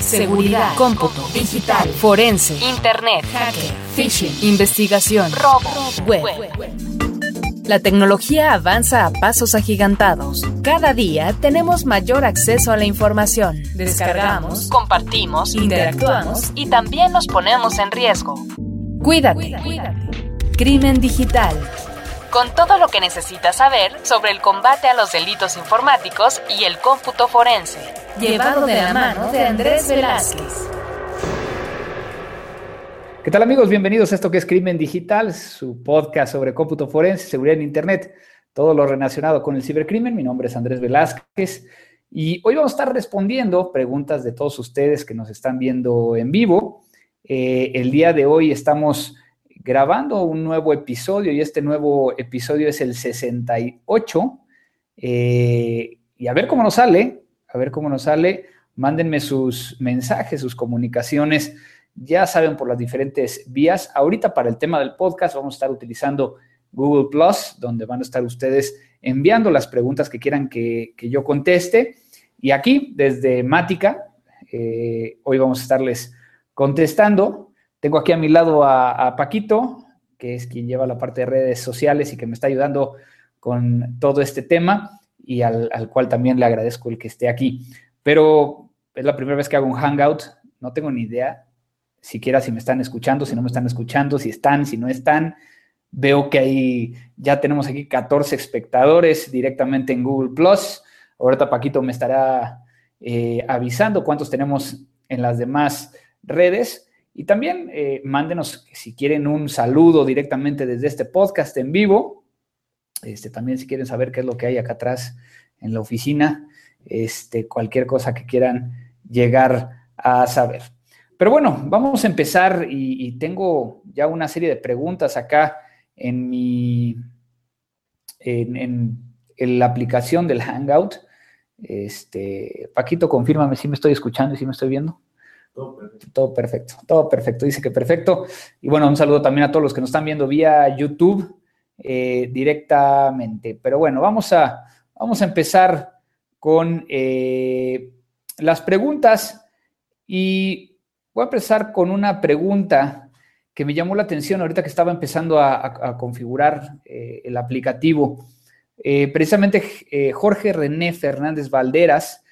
seguridad, cómputo, digital, forense, internet, hacker, phishing, investigación, robo, web. La tecnología avanza a pasos agigantados. Cada día tenemos mayor acceso a la información. Descargamos, compartimos, interactuamos y también nos ponemos en riesgo. Cuídate. Crimen digital. Con todo lo que necesitas saber sobre el combate a los delitos informáticos y el cómputo forense. Llevado de la mano de Andrés Velázquez. ¿Qué tal amigos? Bienvenidos a esto que es Crimen Digital, su podcast sobre cómputo forense, seguridad en Internet, todo lo relacionado con el cibercrimen. Mi nombre es Andrés Velázquez y hoy vamos a estar respondiendo preguntas de todos ustedes que nos están viendo en vivo. Eh, el día de hoy estamos grabando un nuevo episodio y este nuevo episodio es el 68. Eh, y a ver cómo nos sale, a ver cómo nos sale. Mándenme sus mensajes, sus comunicaciones. Ya saben por las diferentes vías. Ahorita para el tema del podcast vamos a estar utilizando Google Plus, donde van a estar ustedes enviando las preguntas que quieran que, yo conteste. Y aquí, desde Mática, eh, hoy vamos a estarles contestando tengo aquí a mi lado a, Paquito, que es quien lleva la parte de redes sociales y que me está ayudando con todo este tema y al, cual también le agradezco el que esté aquí. Pero es la primera vez que hago un hangout, no tengo ni idea siquiera si me están escuchando, si no me están escuchando, si están, si no están. Veo que ahí ya tenemos aquí 14 espectadores directamente en Google Plus. Ahorita Paquito me estará eh, avisando cuántos tenemos en las demás redes. Y también eh, mándenos si quieren un saludo directamente desde este podcast en vivo. Este, también si quieren saber qué es lo que hay acá atrás en la oficina, este, cualquier cosa que quieran llegar a saber. Pero bueno, vamos a empezar y, tengo ya una serie de preguntas acá en mi, en, en, la aplicación del Hangout. Este, Paquito, confírmame si me estoy escuchando y si me estoy viendo. Todo perfecto. Todo perfecto. Dice que perfecto. Y bueno, un saludo también a todos los que nos están viendo vía YouTube eh, directamente. Pero bueno, vamos a, vamos a empezar con eh, las preguntas y voy a empezar con una pregunta que me llamó la atención ahorita que estaba empezando a, configurar eh, el aplicativo. precisamente Jorge René Fernández Valderas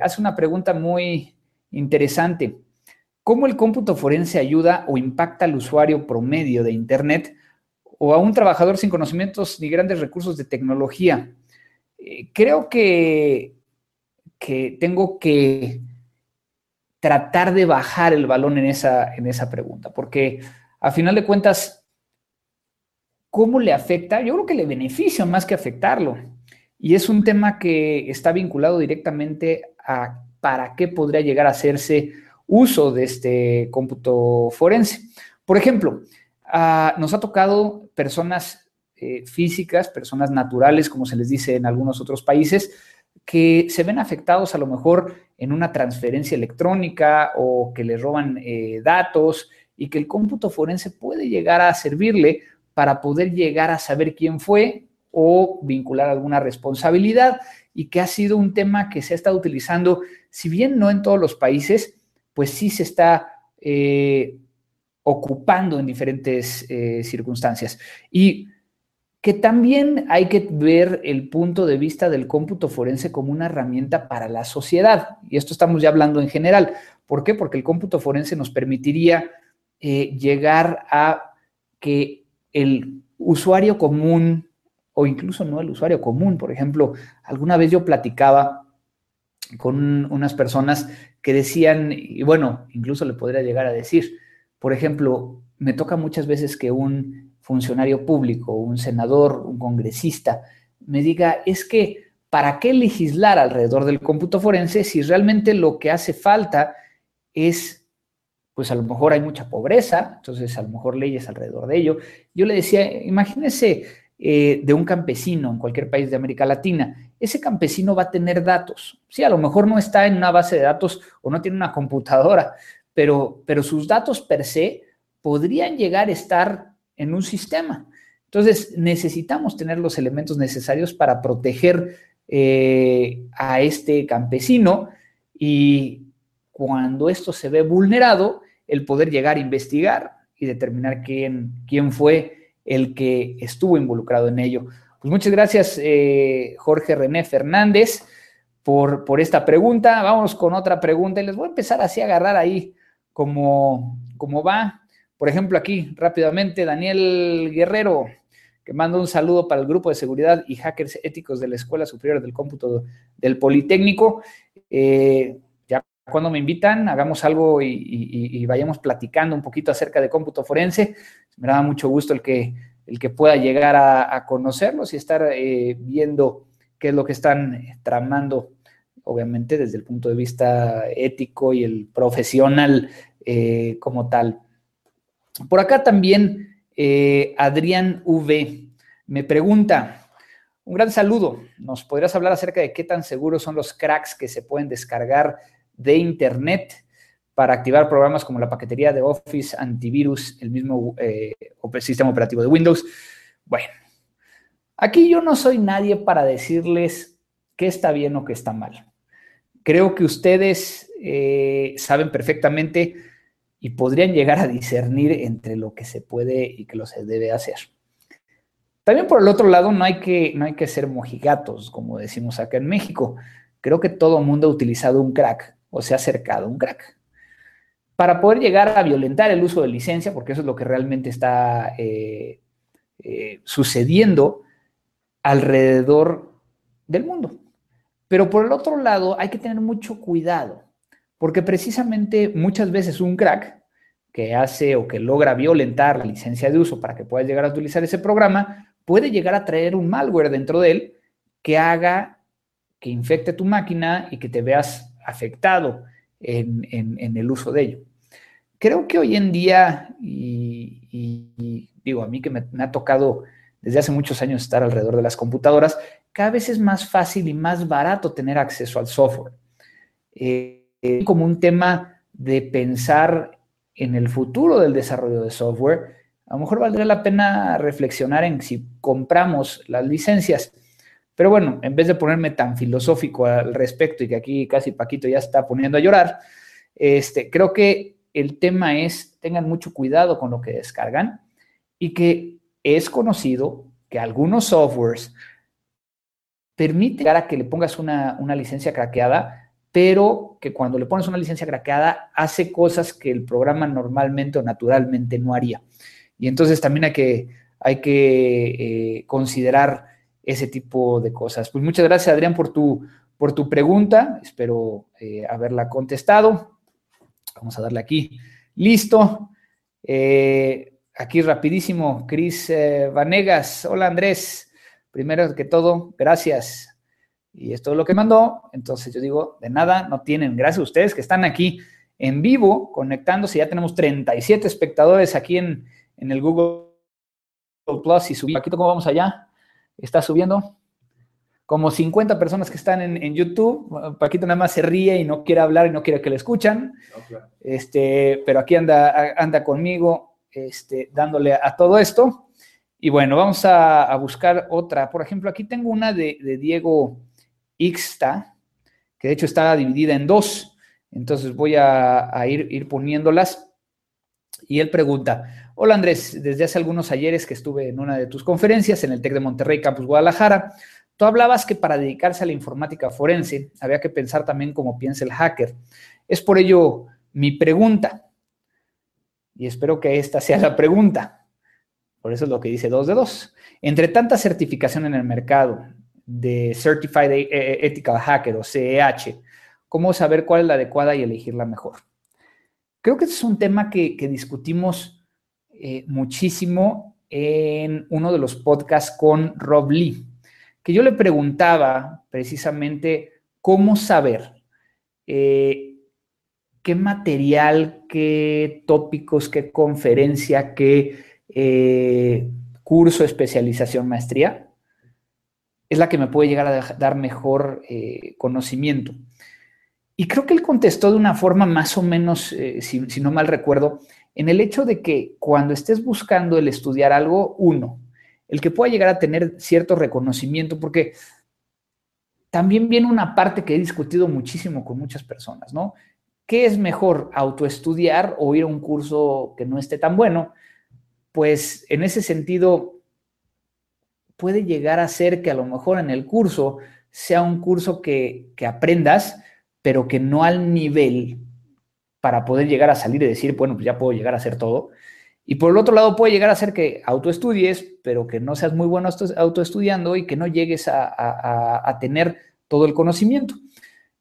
hace una pregunta muy, Interesante. ¿Cómo el cómputo forense ayuda o impacta al usuario promedio de Internet o a un trabajador sin conocimientos ni grandes recursos de tecnología? Eh, creo que, que, tengo que tratar de bajar el balón en esa, en esa pregunta, porque a final de cuentas, ¿cómo le afecta? Yo creo que le beneficia más que afectarlo. Y es un tema que está vinculado directamente a para qué podría llegar a hacerse uso de este cómputo forense. Por ejemplo, ah, nos ha tocado personas eh, físicas, personas naturales, como se les dice en algunos otros países, que se ven afectados a lo mejor en una transferencia electrónica o que les roban eh, datos y que el cómputo forense puede llegar a servirle para poder llegar a saber quién fue o vincular alguna responsabilidad y que ha sido un tema que se ha estado utilizando si bien no en todos los países, pues sí se está eh, ocupando en diferentes eh, circunstancias. Y que también hay que ver el punto de vista del cómputo forense como una herramienta para la sociedad. Y esto estamos ya hablando en general. ¿Por qué? Porque el cómputo forense nos permitiría eh, llegar a que el usuario común, o incluso no el usuario común, por ejemplo, alguna vez yo platicaba con unas personas que decían, y bueno, incluso le podría llegar a decir, por ejemplo, me toca muchas veces que un funcionario público, un senador, un congresista, me diga, es que, ¿para qué legislar alrededor del cómputo forense si realmente lo que hace falta es, pues a lo mejor hay mucha pobreza, entonces a lo mejor leyes alrededor de ello? Yo le decía, imagínese eh, de un campesino en cualquier país de América Latina, ese campesino va a tener datos. Sí, a lo mejor no está en una base de datos o no tiene una computadora, pero, pero sus datos per se podrían llegar a estar en un sistema. Entonces, necesitamos tener los elementos necesarios para proteger eh, a este campesino y cuando esto se ve vulnerado, el poder llegar a investigar y determinar quién, quién fue el que estuvo involucrado en ello. Pues muchas gracias, eh, Jorge René Fernández, por, por, esta pregunta. Vamos con otra pregunta y les voy a empezar así a agarrar ahí como, como va. Por ejemplo, aquí rápidamente, Daniel Guerrero, que manda un saludo para el grupo de seguridad y hackers éticos de la Escuela Superior del Cómputo del Politécnico. Eh, ya cuando me invitan, hagamos algo y, vayamos platicando un poquito acerca de cómputo forense. Me da mucho gusto el que el que pueda llegar a, conocerlos y estar eh, viendo qué es lo que están tramando, obviamente desde el punto de vista ético y el profesional eh, como tal. Por acá también eh, Adrián V me pregunta, un gran saludo, ¿nos podrías hablar acerca de qué tan seguros son los cracks que se pueden descargar de Internet? para activar programas como la paquetería de Office, antivirus, el mismo eh, sistema operativo de Windows. Bueno, aquí yo no soy nadie para decirles qué está bien o qué está mal. Creo que ustedes eh, saben perfectamente y podrían llegar a discernir entre lo que se puede y que lo se debe hacer. También por el otro lado, no hay que, no hay que ser mojigatos, como decimos acá en México. Creo que todo mundo ha utilizado un crack o se ha acercado a un crack para poder llegar a violentar el uso de licencia, porque eso es lo que realmente está eh, eh, sucediendo alrededor del mundo. Pero por el otro lado, hay que tener mucho cuidado, porque precisamente muchas veces un crack que hace o que logra violentar la licencia de uso para que puedas llegar a utilizar ese programa, puede llegar a traer un malware dentro de él que haga que infecte tu máquina y que te veas afectado en el uso de ello. Creo que hoy en día, y, digo, a mí que me, ha tocado desde hace muchos años estar alrededor de las computadoras, cada vez es más fácil y más barato tener acceso al software. Eh, como un tema de pensar en el futuro del desarrollo de software, a lo mejor valdría la pena reflexionar en si compramos las licencias. Pero bueno, en vez de ponerme tan filosófico al respecto y que aquí casi Paquito ya está poniendo a llorar, este, creo que el tema es, tengan mucho cuidado con lo que descargan y que es conocido que algunos softwares permiten a que le pongas una, licencia craqueada, pero que cuando le pones una licencia craqueada hace cosas que el programa normalmente o naturalmente no haría. Y entonces también hay que, hay que eh, considerar ese tipo de cosas. Pues muchas gracias, Adrián, por tu, por tu pregunta. Espero eh, haberla contestado. Vamos a darle aquí. Listo. Eh, aquí rapidísimo, Cris Vanegas. Hola Andrés. Primero que todo, gracias. Y esto es lo que mandó. Entonces yo digo, de nada, no tienen. Gracias a ustedes que están aquí en vivo, conectándose. Ya tenemos 37 espectadores aquí en, en el Google Plus y subí. Paquito, ¿cómo vamos allá? ¿Está subiendo? como 50 personas que están en, YouTube. Paquito nada más se ríe y no quiere hablar y no quiere que le escuchan. este, pero aquí anda, anda conmigo este, dándole a, todo esto. Y bueno, vamos a, buscar otra. Por ejemplo, aquí tengo una de, Diego Ixta, que de hecho está dividida en dos. Entonces voy a, ir, ir poniéndolas. Y él pregunta, hola Andrés, desde hace algunos ayeres que estuve en una de tus conferencias en el TEC de Monterrey, Campus Guadalajara, Tú hablabas que para dedicarse a la informática forense había que pensar también como piensa el hacker. Es por ello mi pregunta, y espero que esta sea la pregunta. Por eso es lo que dice 2 de 2. Entre tanta certificación en el mercado de Certified e-, e-, Ethical Hacker o CEH, ¿cómo saber cuál es la adecuada y elegir la mejor? Creo que este es un tema que, discutimos eh, muchísimo en uno de los podcasts con Rob Lee que yo le preguntaba precisamente cómo saber eh, qué material, qué tópicos, qué conferencia, qué eh, curso, especialización, maestría, es la que me puede llegar a dar mejor eh, conocimiento. Y creo que él contestó de una forma más o menos, si no mal recuerdo, en el hecho de que cuando estés buscando el estudiar algo, uno, el que pueda llegar a tener cierto reconocimiento, porque también viene una parte que he discutido muchísimo con muchas personas, ¿no? ¿qué es mejor, autoestudiar o ir a un curso que no esté tan bueno? Pues en ese sentido, puede llegar a ser que a lo mejor en el curso sea un curso que, que aprendas, pero que no al nivel para poder llegar a salir y decir, bueno, pues ya puedo llegar a hacer todo. Y por el otro lado puede llegar a ser que autoestudies, pero que no seas muy bueno autoestudiando y que no llegues a, tener todo el conocimiento.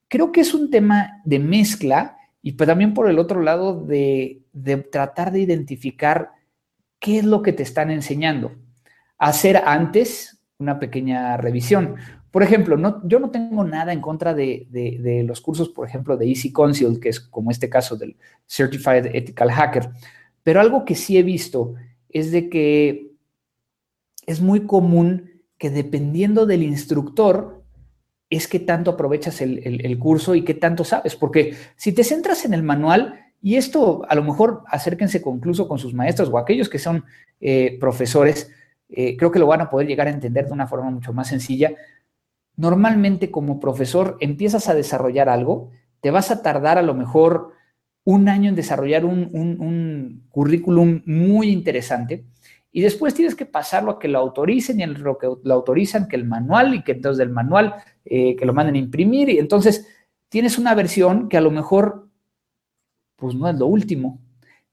Creo que es un tema de mezcla y pues también por el otro lado de, de tratar de identificar qué es lo que te están enseñando. Hacer antes una pequeña revisión. Por ejemplo, no, yo no tengo nada en contra de, los cursos, por ejemplo, de Easy Consult, que es como este caso del Certified Ethical Hacker, pero algo que sí he visto es de que es muy común que dependiendo del instructor, es que tanto aprovechas el, curso y qué tanto sabes, porque si te centras en el manual, y esto a lo mejor acérquense incluso con sus maestros o aquellos que son eh, profesores, eh, creo que lo van a poder llegar a entender de una forma mucho más sencilla. Normalmente como profesor empiezas a desarrollar algo, te vas a tardar a lo mejor un año en desarrollar un, currículum muy interesante y después tienes que pasarlo a que lo autoricen y en lo que lo autorizan, que el manual y que entonces del manual eh, que lo manden a imprimir y entonces tienes una versión que a lo mejor pues no es lo último,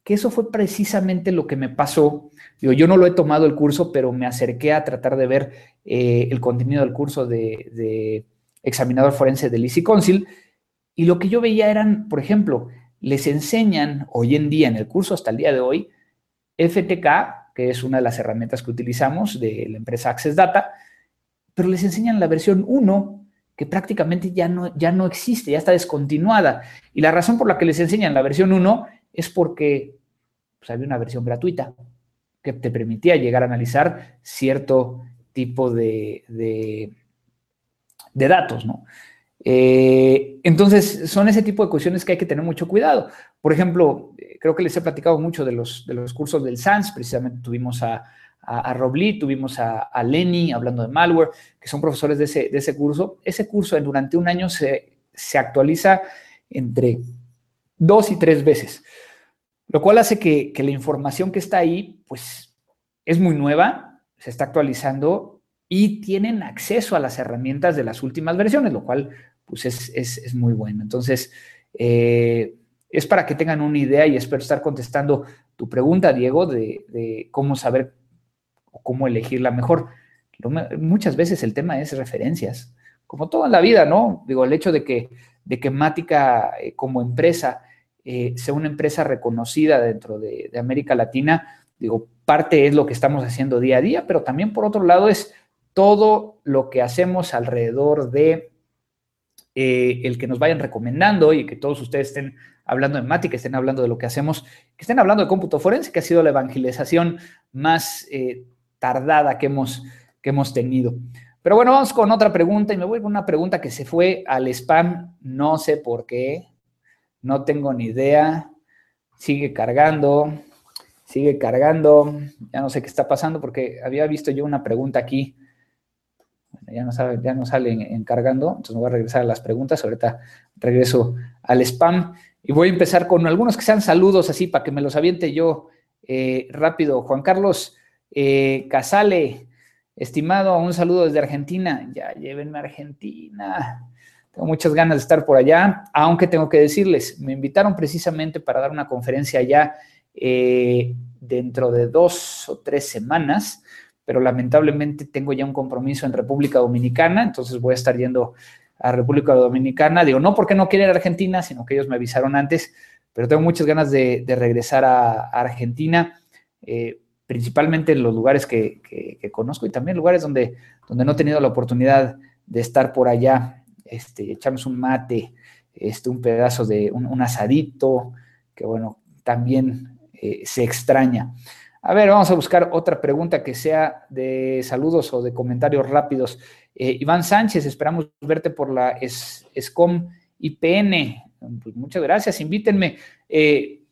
que eso fue precisamente lo que me pasó. yo no lo he tomado el curso, pero me acerqué a tratar de ver eh, el contenido del curso de, examinador forense del Easy Council. Y lo que yo veía eran, por ejemplo, les enseñan hoy en día en el curso hasta el día de hoy FTK, que es una de las herramientas que utilizamos de la empresa Access Data, pero les enseñan la versión 1 que prácticamente ya no, ya no existe, ya está descontinuada. Y la razón por la que les enseñan la versión 1 es porque pues, había una versión gratuita que te permitía llegar a analizar cierto tipo de, de, datos, ¿no? Eh, entonces, son ese tipo de cuestiones que hay que tener mucho cuidado. Por ejemplo, eh, creo que les he platicado mucho de los, de los cursos del SANS, precisamente tuvimos a, a, Robli, tuvimos a, Lenny hablando de malware, que son profesores de ese, de ese curso. Ese curso durante un año se, se actualiza entre dos y tres veces, lo cual hace que, la información que está ahí, pues, es muy nueva, se está actualizando y tienen acceso a las herramientas de las últimas versiones, lo cual, pues, es, muy bueno. Entonces, eh, es para que tengan una idea y espero estar contestando tu pregunta, Diego, de, cómo saber cómo elegir la mejor. muchas veces el tema es referencias, como todo en la vida, ¿no? Digo, el hecho de que, de que Mática eh, como empresa eh, sea una empresa reconocida dentro de, América Latina, digo, parte es lo que estamos haciendo día a día, pero también por otro lado es todo lo que hacemos alrededor de eh, el que nos vayan recomendando y que todos ustedes estén hablando de Mati, que estén hablando de lo que hacemos, que estén hablando de cómputo forense, que ha sido la evangelización más tardada que hemos, que hemos tenido. Pero bueno, vamos con otra pregunta y me voy con una pregunta que se fue al spam, no sé por qué, no tengo ni idea. Sigue cargando, sigue cargando. Ya no sé qué está pasando porque había visto yo una pregunta aquí. ya no, sabe, ya no sale en, cargando, entonces me voy a regresar a las preguntas. Ahorita regreso al spam y voy a empezar con algunos que sean saludos así para que me los aviente yo eh, rápido. Juan Carlos eh, Casale, estimado, un saludo desde Argentina. Ya llévenme a Argentina. Tengo muchas ganas de estar por allá, aunque tengo que decirles, me invitaron precisamente para dar una conferencia allá eh, dentro de dos o tres semanas, pero lamentablemente tengo ya un compromiso en República Dominicana, entonces voy a estar yendo a República Dominicana. Digo, no porque no quiera ir a Argentina, sino que ellos me avisaron antes, pero tengo muchas ganas de, regresar a, Argentina. Eh, principalmente en los lugares que, conozco y también lugares donde, donde no he tenido la oportunidad de estar por allá este, echarnos un mate, este, un pedazo de un, asadito, que bueno, también eh, se extraña. A ver, vamos a buscar otra pregunta que sea de saludos o de comentarios rápidos. Eh, Iván Sánchez, esperamos verte por la SCOM IPN. Pues muchas gracias, invítenme. Eh,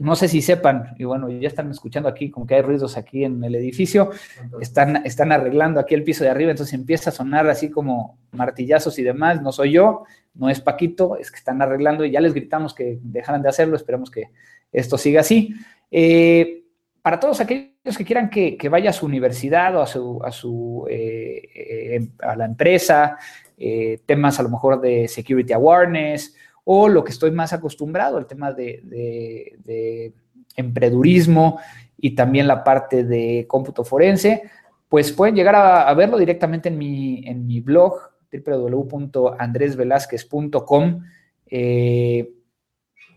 no sé si sepan, y bueno, ya están escuchando aquí, como que hay ruidos aquí en el edificio, están, están arreglando aquí el piso de arriba, entonces empieza a sonar así como martillazos y demás, no soy yo, no es Paquito, es que están arreglando y ya les gritamos que dejaran de hacerlo, esperemos que esto siga así. Eh, para todos aquellos que quieran que, vaya a su universidad o a su, a, su eh, eh, a la empresa, temas a lo mejor de security awareness, o lo que estoy más acostumbrado, el tema de, emprendurismo y también la parte de cómputo forense, pues pueden llegar a, verlo directamente en mi, en mi blog www.andresvelazquez.com. Eh,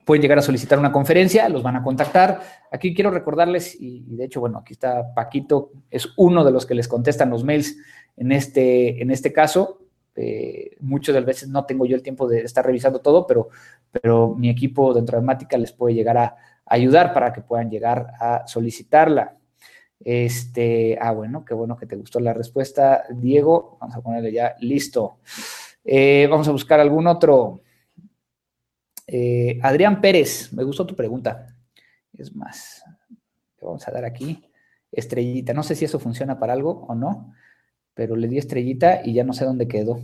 pueden llegar a solicitar una conferencia, los van a contactar. Aquí quiero recordarles, y, de hecho, bueno, aquí está Paquito, es uno de los que les contestan los mails en este, en este caso. Eh, muchas de las veces no tengo yo el tiempo de estar revisando todo, pero, pero mi equipo dentro de Mática les puede llegar a, ayudar para que puedan llegar a solicitarla. Este, ah, bueno, qué bueno que te gustó la respuesta, Diego. Vamos a ponerle ya listo. Eh, vamos a buscar algún otro. Eh, Adrián Pérez, me gustó tu pregunta. Es más, le vamos a dar aquí estrellita. No sé si eso funciona para algo o no pero le di estrellita y ya no sé dónde quedó.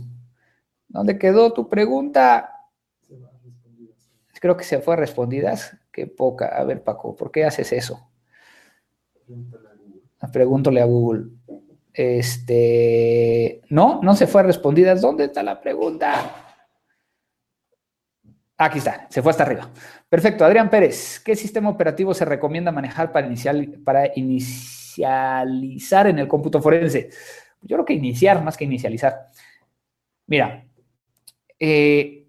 ¿Dónde quedó tu pregunta? Creo que se fue a respondidas. Qué poca. A ver, Paco, ¿por qué haces eso? Pregúntale a Google. Este, no, no se fue a respondidas. ¿Dónde está la pregunta? Aquí está, se fue hasta arriba. Perfecto. Adrián Pérez, ¿qué sistema operativo se recomienda manejar para, para inicializar en el cómputo forense? Yo creo que iniciar más que inicializar. Mira, eh,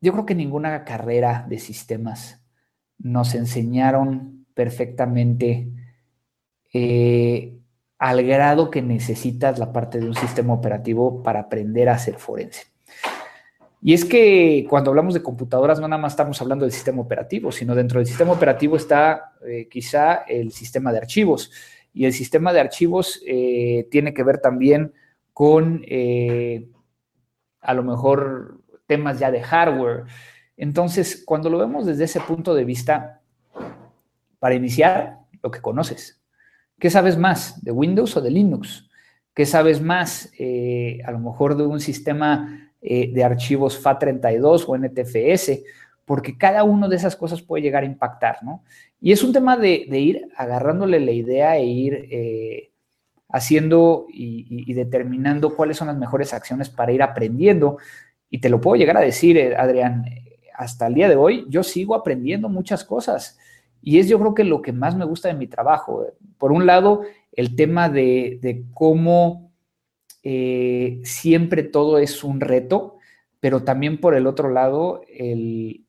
yo creo que ninguna carrera de sistemas nos enseñaron perfectamente eh, al grado que necesitas la parte de un sistema operativo para aprender a hacer forense. Y es que cuando hablamos de computadoras no nada más estamos hablando del sistema operativo, sino dentro del sistema operativo está eh, quizá el sistema de archivos y el sistema de archivos eh, tiene que ver también con eh, a lo mejor temas ya de hardware. Entonces, cuando lo vemos desde ese punto de vista, para iniciar, lo que conoces. ¿Qué sabes más de Windows o de Linux? ¿Qué sabes más eh, a lo mejor de un sistema de archivos FAT32 o NTFS? Porque cada una de esas cosas puede llegar a impactar, ¿no? Y es un tema de, ir agarrándole la idea e ir eh, haciendo y, determinando cuáles son las mejores acciones para ir aprendiendo. Y te lo puedo llegar a decir, eh, Adrián, hasta el día de hoy yo sigo aprendiendo muchas cosas. Y es yo creo que lo que más me gusta de mi trabajo. Por un lado, el tema de, cómo eh, siempre todo es un reto, pero también por el otro lado, el,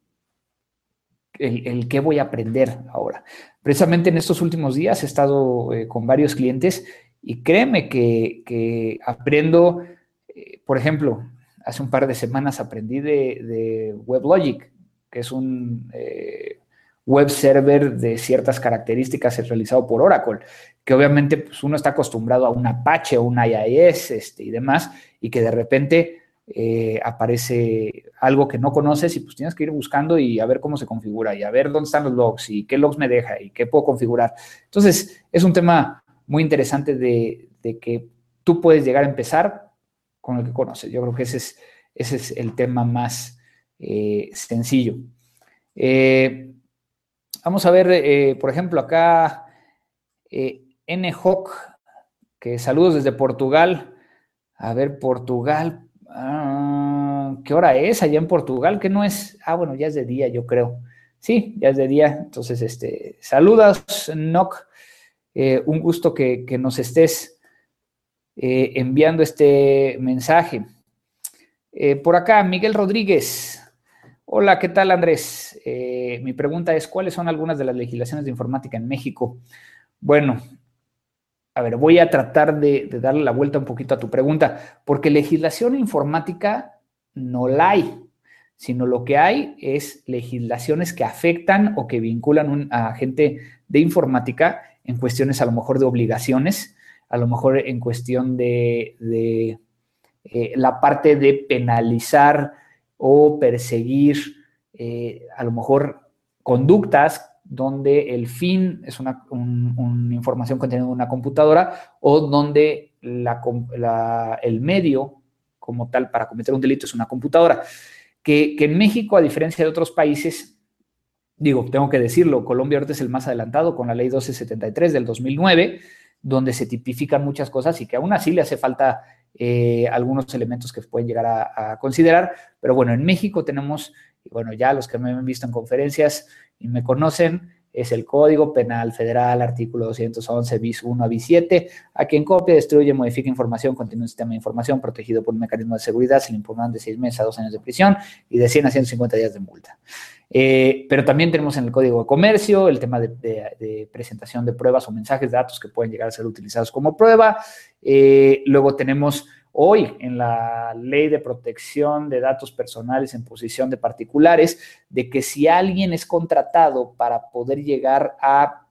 el, qué voy a aprender ahora. Precisamente en estos últimos días he estado eh, con varios clientes y créeme que, aprendo, eh, por ejemplo, hace un par de semanas aprendí de, WebLogic, que es un eh, web server de ciertas características realizado por Oracle, que obviamente pues, uno está acostumbrado a un Apache o un IIS este, y demás, y que de repente eh, aparece algo que no conoces y pues tienes que ir buscando y a ver cómo se configura y a ver dónde están los logs y qué logs me deja y qué puedo configurar. Entonces, es un tema muy interesante de, que tú puedes llegar a empezar con el que conoces. Yo creo que ese es, ese es el tema más eh, sencillo. Eh, vamos a ver, por ejemplo, acá NHOC, que saludos desde Portugal. A ver, Portugal, Ah, ¿Qué hora es allá en Portugal? Que no es. Ah, bueno, ya es de día, yo creo. Sí, ya es de día. Entonces, este, saludos, Noc. Eh, un gusto que, nos estés eh, enviando este mensaje. Eh, por acá, Miguel Rodríguez. Hola, ¿qué tal, Andrés? mi pregunta es, ¿cuáles son algunas de las legislaciones de informática en México? Bueno, a ver, voy a tratar de, darle la vuelta un poquito a tu pregunta, porque legislación informática no la hay, sino lo que hay es legislaciones que afectan o que vinculan a gente de informática en cuestiones a lo mejor de obligaciones, a lo mejor en cuestión de, eh, la parte de penalizar o perseguir eh, a lo mejor conductas donde el fin es una, información contenida en una computadora o donde el medio como tal para cometer un delito es una computadora. Que, que, en México, a diferencia de otros países, digo, tengo que decirlo, Colombia ahorita es el más adelantado con la ley 1273 del 2009, donde se tipifican muchas cosas y que aún así le hace falta eh, algunos elementos que pueden llegar a, considerar. Pero bueno, en México tenemos, y bueno, ya los que me han visto en conferencias y me conocen, es el Código Penal Federal, artículo 211, bis 1 a bis 7, a quien copia, destruye, modifica información, contiene un sistema de información protegido por un mecanismo de seguridad, se le impugnan de 6 meses a 2 años de prisión y de 100 a 150 días de multa. Eh, pero también tenemos en el Código de Comercio el tema de, presentación de pruebas o mensajes datos que pueden llegar a ser utilizados como prueba. Eh, luego tenemos hoy en la ley de protección de datos personales en posición de particulares, de que si alguien es contratado para poder llegar a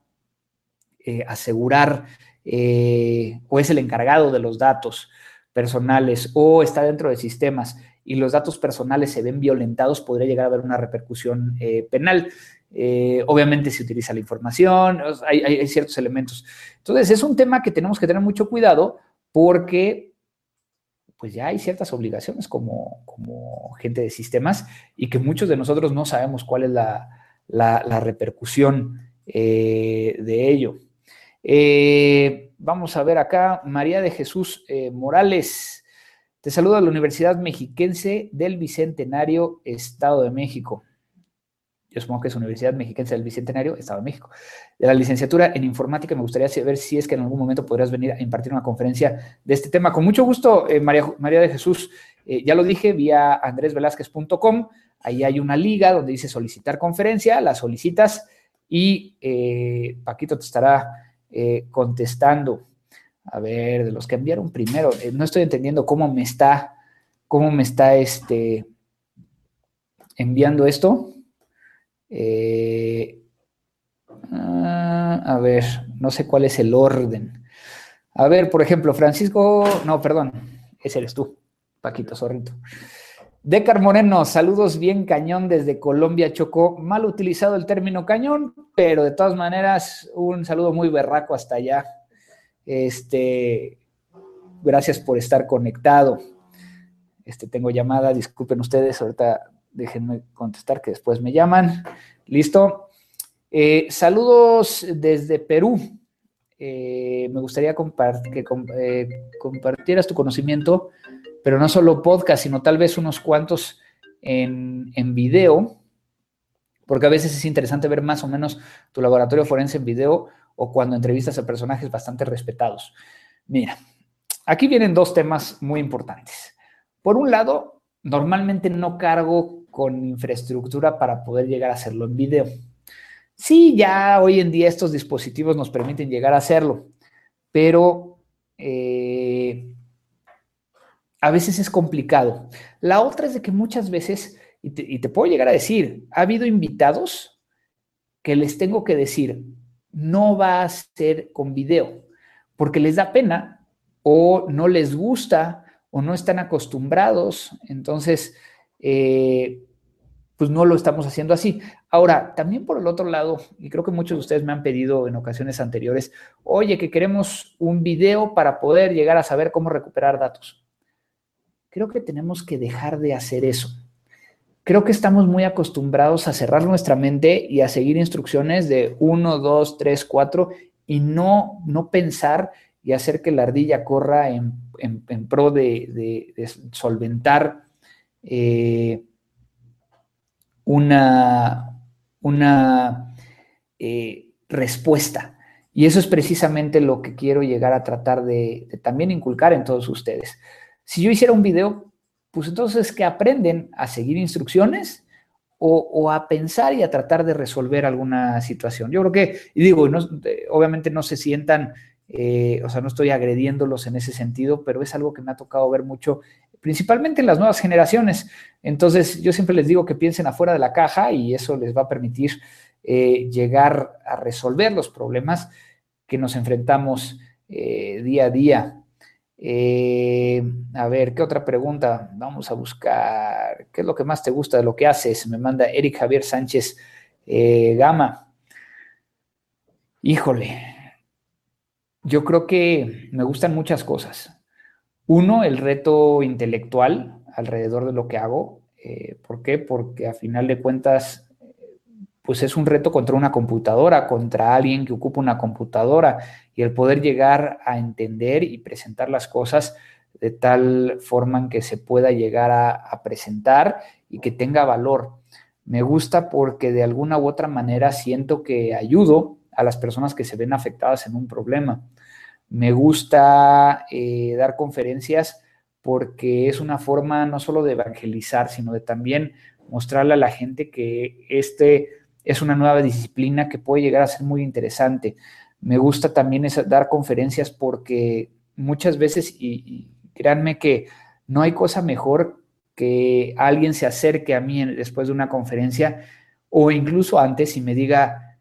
eh, asegurar o es el encargado de los datos personales o está dentro de sistemas y los datos personales se ven violentados, podría llegar a haber una repercusión eh, penal. Eh, obviamente se utiliza la información, hay, ciertos elementos. Entonces es un tema que tenemos que tener mucho cuidado porque pues ya hay ciertas obligaciones como, como gente de sistemas y que muchos de nosotros no sabemos cuál es la, repercusión eh, de ello. vamos a ver acá, María de Jesús Morales. Te saludo a la Universidad Mexiquense del Bicentenario, Estado de México. Yo supongo que es Universidad Mexiquense del Bicentenario, Estado de México. De la licenciatura en informática, me gustaría saber si es que en algún momento podrías venir a impartir una conferencia de este tema. Con mucho gusto, eh, María, María, de Jesús. Eh, ya lo dije, vía andresvelázquez.com. Ahí hay una liga donde dice solicitar conferencia, la solicitas y eh, Paquito te estará contestando. A ver, de los que enviaron primero, no estoy entendiendo cómo me está, cómo me está este, enviando esto. Eh, ah, a ver, no sé cuál es el orden. A ver, por ejemplo, Francisco, no, perdón, ese eres tú, Paquito Zorrito. Decar Moreno, saludos bien cañón desde Colombia, Chocó. Mal utilizado el término cañón, pero de todas maneras, un saludo muy berraco hasta allá. Este, gracias por estar conectado. Este, tengo llamada, disculpen ustedes, ahorita déjenme contestar que después me llaman. Listo. Eh, saludos desde Perú. Eh, me gustaría que eh, compartieras tu conocimiento, pero no solo podcast, sino tal vez unos cuantos en, en video, porque a veces es interesante ver más o menos tu laboratorio forense en video o cuando entrevistas a personajes bastante respetados. Mira, aquí vienen dos temas muy importantes. Por un lado, normalmente no cargo con infraestructura para poder llegar a hacerlo en video. Sí, ya hoy en día estos dispositivos nos permiten llegar a hacerlo, pero eh, a veces es complicado. La otra es de que muchas veces, y te, y te puedo llegar a decir, ha habido invitados que les tengo que decir, no va a ser con video, porque les da pena o no les gusta o no están acostumbrados. Entonces, eh, pues no lo estamos haciendo así. Ahora, también por el otro lado, y creo que muchos de ustedes me han pedido en ocasiones anteriores, oye, que queremos un video para poder llegar a saber cómo recuperar datos. Creo que tenemos que dejar de hacer eso creo que estamos muy acostumbrados a cerrar nuestra mente y a seguir instrucciones de 1, 2, 3, 4 y no, no pensar y hacer que la ardilla corra en, pro de, solventar eh, una, una eh, respuesta. Y eso es precisamente lo que quiero llegar a tratar de, también inculcar en todos ustedes. Si yo hiciera un video, pues entonces que aprenden a seguir instrucciones o, a pensar y a tratar de resolver alguna situación. Yo creo que, y digo, obviamente no se sientan, eh, o sea, no estoy agrediéndolos en ese sentido, pero es algo que me ha tocado ver mucho, principalmente en las nuevas generaciones. Entonces, yo siempre les digo que piensen afuera de la caja y eso les va a permitir eh, llegar a resolver los problemas que nos enfrentamos eh, día a día. A ver, ¿qué otra pregunta? Vamos a buscar. ¿Qué es lo que más te gusta de lo que haces? Me manda Eric Javier Sánchez Gama, híjole, yo creo que me gustan muchas cosas. Uno, el reto intelectual alrededor de lo que hago. Eh, ¿Por qué? Porque a final de cuentas, pues es un reto contra una computadora, contra alguien que ocupa una computadora y el poder llegar a entender y presentar las cosas de tal forma en que se pueda llegar a, presentar y que tenga valor. Me gusta porque de alguna u otra manera siento que ayudo a las personas que se ven afectadas en un problema. Me gusta eh, dar conferencias porque es una forma no solo de evangelizar, sino de también mostrarle a la gente que este es una nueva disciplina que puede llegar a ser muy interesante. Me gusta también dar conferencias porque muchas veces, y créanme que no hay cosa mejor que alguien se acerque a mí después de una conferencia o incluso antes y me diga,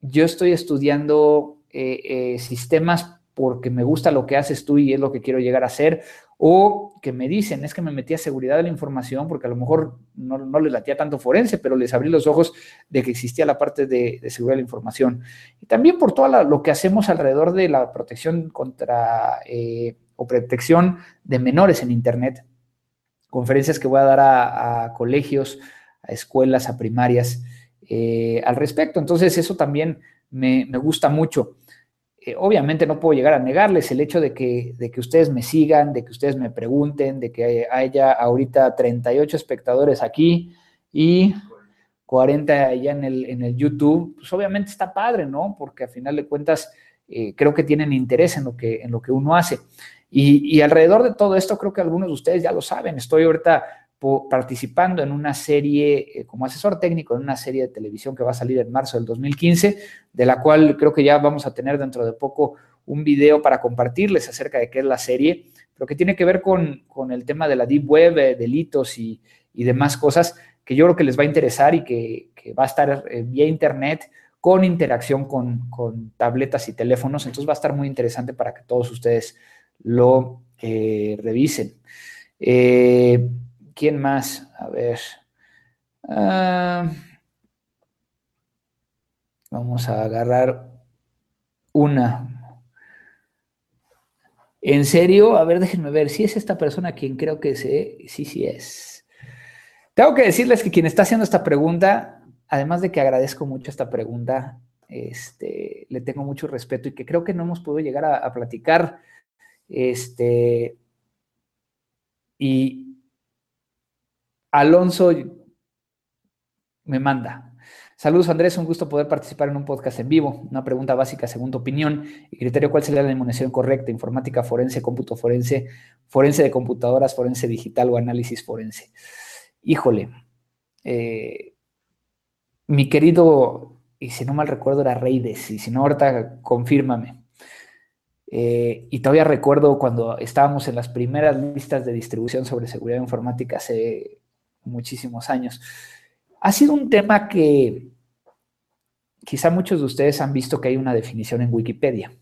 yo estoy estudiando eh, eh, sistemas porque me gusta lo que haces tú y es lo que quiero llegar a hacer, o que me dicen, es que me metí a seguridad de la información porque a lo mejor no, no les latía tanto forense, pero les abrí los ojos de que existía la parte de, seguridad de la información. Y también por todo lo que hacemos alrededor de la protección contra eh, o protección de menores en Internet, conferencias que voy a dar a, colegios, a escuelas, a primarias eh, al respecto. Entonces eso también me, gusta mucho. Eh, obviamente no puedo llegar a negarles el hecho de que, de que ustedes me sigan, de que ustedes me pregunten, de que haya ahorita 38 espectadores aquí y 40 allá en el, en el YouTube, pues obviamente está padre, ¿no? Porque a final de cuentas eh, creo que tienen interés en lo que, en lo que uno hace. Y, alrededor de todo esto, creo que algunos de ustedes ya lo saben, estoy ahorita participando en una serie eh, como asesor técnico en una serie de televisión que va a salir en marzo del 2015, de la cual creo que ya vamos a tener dentro de poco un video para compartirles acerca de qué es la serie, pero que tiene que ver con, el tema de la Deep Web, eh, delitos y, demás cosas que yo creo que les va a interesar y que, va a estar eh, vía internet con interacción con, con, tabletas y teléfonos. Entonces va a estar muy interesante para que todos ustedes lo revisen. ¿Quién más? A ver. Ah, vamos a agarrar una. ¿En serio? A ver, déjenme ver. Si es esta persona quien creo que sé. Sí, sí es. Tengo que decirles que quien está haciendo esta pregunta, además de que agradezco mucho esta pregunta, este, le tengo mucho respeto y que creo que no hemos podido llegar a platicar este, y Alonso me manda. Saludos Andrés, un gusto poder participar en un podcast en vivo. Una pregunta básica según tu opinión y criterio, ¿cuál sería la inmunización correcta? Informática forense, cómputo forense, forense de computadoras, forense digital o análisis forense. Híjole, eh, mi querido, y si no mal recuerdo era Reides, y si no ahorita confírmame, eh, y todavía recuerdo cuando estábamos en las primeras listas de distribución sobre seguridad informática hace muchísimos años. Ha sido un tema que quizá muchos de ustedes han visto que hay una definición en Wikipedia.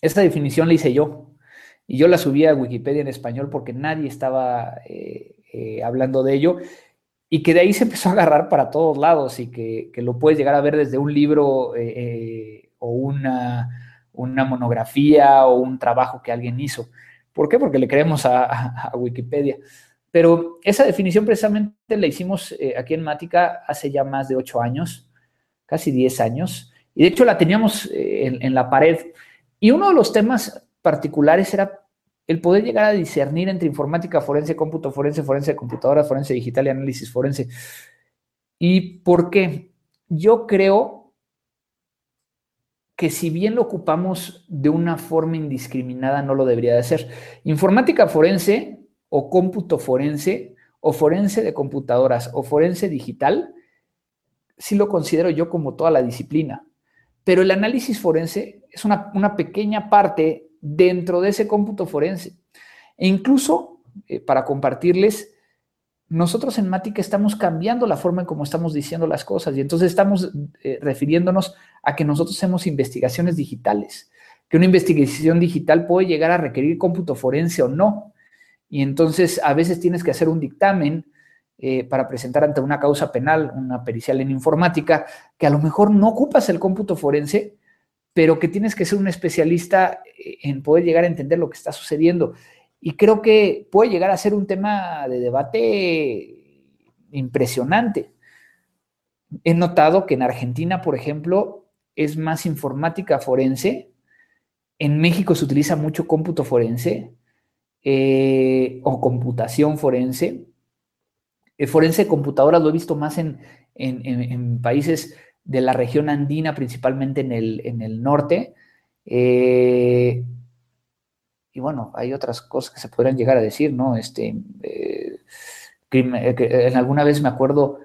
Esta definición la hice yo y yo la subí a Wikipedia en español porque nadie estaba eh, eh, hablando de ello y que de ahí se empezó a agarrar para todos lados y que, que lo puedes llegar a ver desde un libro o una una monografía o un trabajo que alguien hizo. ¿Por qué? Porque le creemos a, Wikipedia. Pero esa definición precisamente la hicimos eh, aquí en Mática hace ya más de ocho años, casi diez años, y de hecho la teníamos eh, en, la pared. Y uno de los temas particulares era el poder llegar a discernir entre informática forense, cómputo forense, forense de computadora, forense digital y análisis forense. ¿Y por qué? Yo creo que si bien lo ocupamos de una forma indiscriminada, no lo debería de hacer. Informática forense o cómputo forense o forense de computadoras o forense digital, sí lo considero yo como toda la disciplina. Pero el análisis forense es una, pequeña parte dentro de ese cómputo forense. E incluso, eh, para compartirles, nosotros en Matica estamos cambiando la forma en cómo estamos diciendo las cosas y entonces estamos eh, refiriéndonos a que nosotros hacemos investigaciones digitales, que una investigación digital puede llegar a requerir cómputo forense o no. Y entonces a veces tienes que hacer un dictamen eh, para presentar ante una causa penal, una pericial en informática, que a lo mejor no ocupas el cómputo forense, pero que tienes que ser un especialista eh, en poder llegar a entender lo que está sucediendo. Y creo que puede llegar a ser un tema de debate impresionante. He notado que en Argentina, por ejemplo, es más informática forense. En México se utiliza mucho cómputo forense eh, o computación forense. El forense de computadoras lo he visto más en, países de la región andina, principalmente en el, norte. Eh, y bueno, hay otras cosas que se podrían llegar a decir, ¿no? Este, eh, en alguna vez me acuerdo,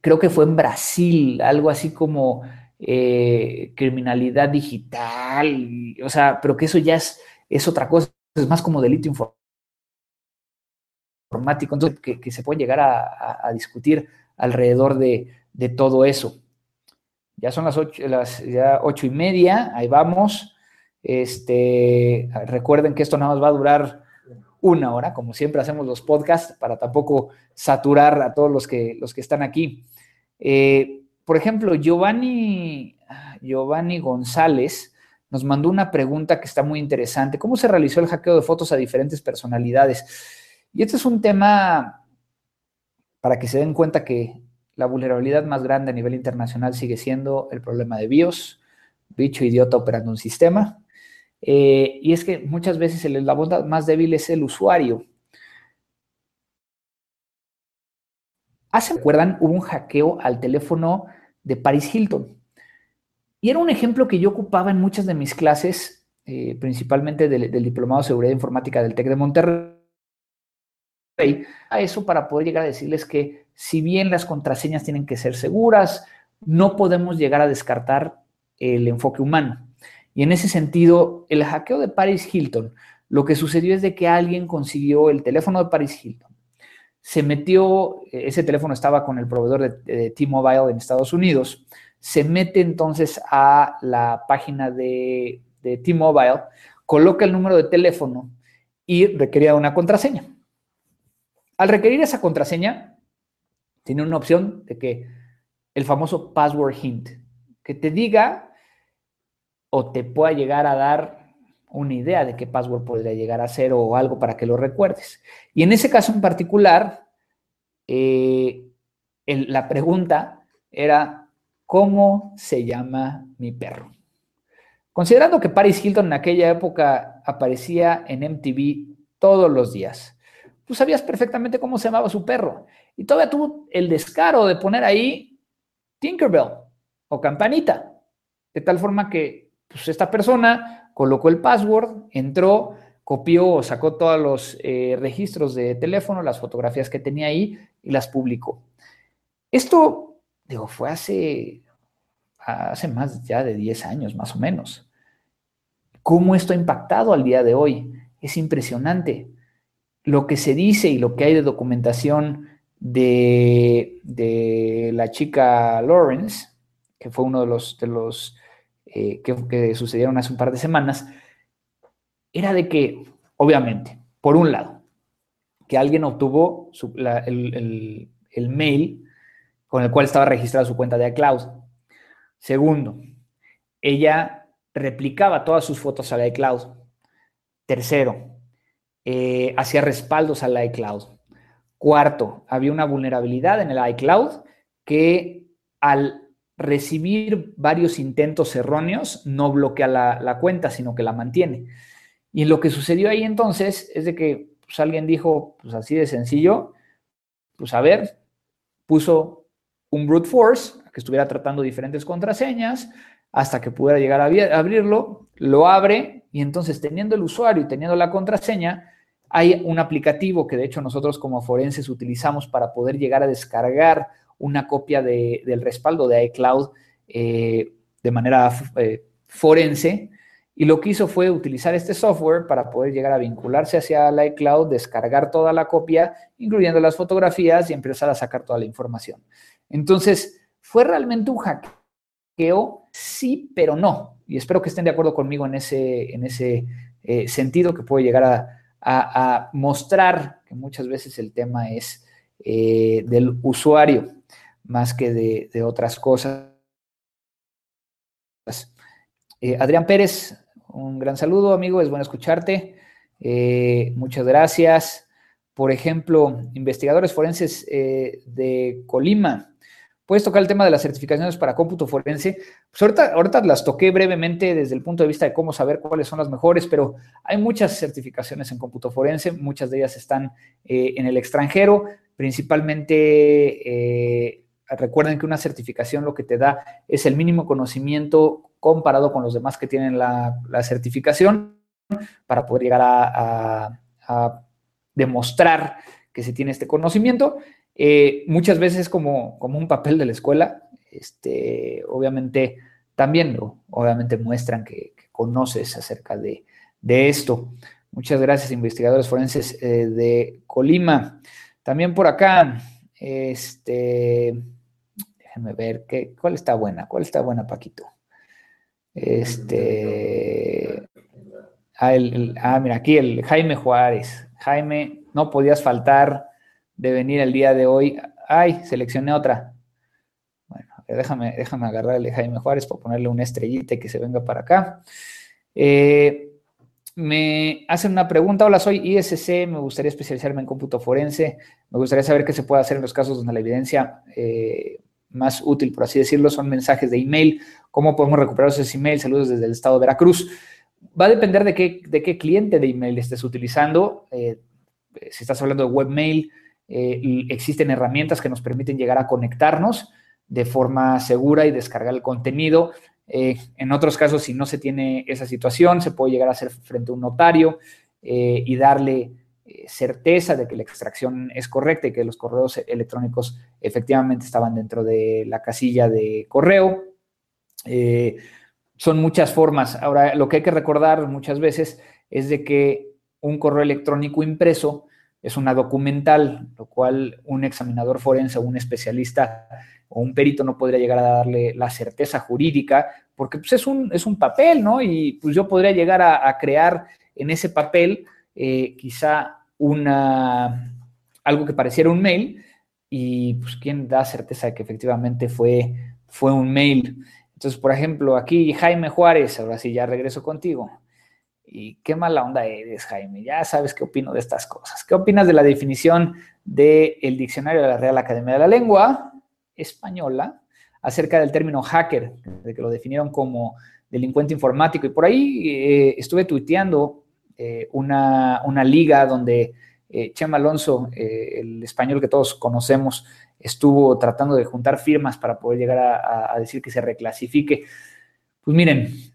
creo que fue en Brasil, algo así como criminalidad digital, o sea, pero que eso ya es, es otra cosa, es más como delito informático entonces, que, se puede llegar a, discutir alrededor de, todo eso. Ya son las ocho, ya ocho y media, ahí vamos. Este, recuerden que esto nada más va a durar una hora, como siempre hacemos los podcasts, para tampoco saturar a todos los que, los que están aquí. Eh, por ejemplo, Giovanni, Giovanni González nos mandó una pregunta que está muy interesante. ¿Cómo se realizó el hackeo de fotos a diferentes personalidades? Y este es un tema para que se den cuenta que la vulnerabilidad más grande a nivel internacional sigue siendo el problema de BIOS, bicho idiota operando un sistema. Eh, y es que muchas veces el eslabón más débil es el usuario. Hace, recuerdan, hubo un hackeo al teléfono de Paris Hilton. Y era un ejemplo que yo ocupaba en muchas de mis clases, eh, principalmente del, Diplomado de Seguridad Informática del TEC de Monterrey a eso para poder llegar a decirles que si bien las contraseñas tienen que ser seguras, no podemos llegar a descartar el enfoque humano. Y en ese sentido, el hackeo de Paris Hilton, lo que sucedió es de que alguien consiguió el teléfono de Paris Hilton, se metió, ese teléfono estaba con el proveedor de, T-Mobile en Estados Unidos, se mete entonces a la página de, de T-Mobile, coloca el número de teléfono y requería una contraseña. Al requerir esa contraseña, tiene una opción de que el famoso password hint, que te diga o te pueda llegar a dar una idea de qué password podría llegar a ser o algo para que lo recuerdes. Y en ese caso en particular, eh, la pregunta era, ¿cómo se llama mi perro? Considerando que Paris Hilton en aquella época aparecía en MTV todos los días, tú sabías perfectamente cómo se llamaba su perro. Y todavía tuvo el descaro de poner ahí Tinkerbell o Campanita. De tal forma que pues, esta persona colocó el password, entró, copió o sacó todos los eh, registros de teléfono, las fotografías que tenía ahí y las publicó. Esto, digo, fue hace, hace más ya de 10 años, más o menos. ¿Cómo esto ha impactado al día de hoy? Es impresionante lo que se dice y lo que hay de documentación de, la chica Lawrence, que fue uno de los, de los eh, que, sucedieron hace un par de semanas, era de que, obviamente, por un lado, que alguien obtuvo el, el, mail con el cual estaba registrada su cuenta de iCloud. Segundo, ella replicaba todas sus fotos a la iCloud. Tercero, eh, hacía respaldos al iCloud. Cuarto, había una vulnerabilidad en el iCloud que al recibir varios intentos erróneos no bloquea la, cuenta, sino que la mantiene. Y lo que sucedió ahí entonces es de que pues, alguien dijo, pues así de sencillo, pues a ver, puso un brute force, que estuviera tratando diferentes contraseñas, hasta que pudiera llegar a abrirlo, lo abre y entonces teniendo el usuario y teniendo la contraseña, hay un aplicativo que de hecho nosotros como forenses utilizamos para poder llegar a descargar una copia del respaldo de iCloud eh, de manera eh, forense. Y lo que hizo fue utilizar este software para poder llegar a vincularse hacia la iCloud, descargar toda la copia, incluyendo las fotografías y empezar a sacar toda la información. Entonces, ¿fue realmente un hackeo? Sí, pero no. Y espero que estén de acuerdo conmigo en ese, en ese eh, sentido que puede llegar a, mostrar que muchas veces el tema es eh, del usuario más que de, otras cosas. Eh, Adrián Pérez, un gran saludo, amigo, es bueno escucharte. Muchas gracias. Por ejemplo, investigadores forenses de Colima Puedes tocar el tema de las certificaciones para cómputo forense. Pues ahorita, las toqué brevemente desde el punto de vista de cómo saber cuáles son las mejores, pero hay muchas certificaciones en cómputo forense, muchas de ellas están eh, en el extranjero, principalmente eh, recuerden que una certificación lo que te da es el mínimo conocimiento comparado con los demás que tienen la, certificación para poder llegar a demostrar que se tiene este conocimiento eh, muchas veces como, como un papel de la escuela, este, obviamente también obviamente muestran que, conoces acerca de, esto. Muchas gracias, investigadores forenses eh, de Colima. También por acá, este, déjenme ver, ¿qué, ¿cuál está buena? ¿Cuál está buena, Paquito? Este, ah, ah, mira, aquí el Jaime Juárez. Jaime, no podías faltar de venir el día de hoy. Ay, seleccioné otra. Bueno, déjame, déjame agarrar Jaime Juárez para ponerle una estrellita que se venga para acá. Eh, me hacen una pregunta. Hola, soy ISC, me gustaría especializarme en cómputo forense. Me gustaría saber qué se puede hacer en los casos donde la evidencia eh, más útil, por así decirlo, son mensajes de email. ¿Cómo podemos recuperar esos emails? Saludos desde el estado de Veracruz. Va a depender de qué, de qué cliente de email estés utilizando. Eh, si estás hablando de webmail, eh, existen herramientas que nos permiten llegar a conectarnos de forma segura y descargar el contenido. Eh, en otros casos, si no se tiene esa situación, se puede llegar a hacer frente a un notario eh, y darle certeza de que la extracción es correcta y que los correos electrónicos efectivamente estaban dentro de la casilla de correo. son muchas formas. Ahora, lo que hay que recordar muchas veces es de que un correo electrónico impreso es una documental, lo cual un examinador forense o un especialista o un perito no podría llegar a darle la certeza jurídica, porque pues, es, un, es un papel, ¿no? Y pues yo podría llegar a, crear en ese papel eh, quizá una, algo que pareciera un mail, y pues quién da certeza de que efectivamente fue, fue un mail. Entonces, por ejemplo, aquí Jaime Juárez, ahora sí ya regreso contigo. Y qué mala onda eres, Jaime. Ya sabes qué opino de estas cosas. ¿Qué opinas de la definición del diccionario de la Real Academia de la Lengua Española acerca del término hacker, de que lo definieron como delincuente informático? Y por ahí eh, estuve tuiteando eh, una, liga donde eh, Chema Alonso, el español que todos conocemos, estuvo tratando de juntar firmas para poder llegar a decir que se reclasifique. Pues miren,